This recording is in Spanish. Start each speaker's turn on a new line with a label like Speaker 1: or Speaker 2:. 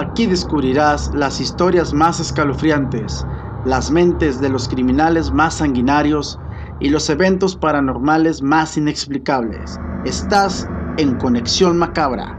Speaker 1: Aquí descubrirás las historias más escalofriantes, las mentes de los criminales más sanguinarios y los eventos paranormales más inexplicables. Estás en Conexión Macabra.